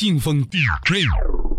信风 DJ。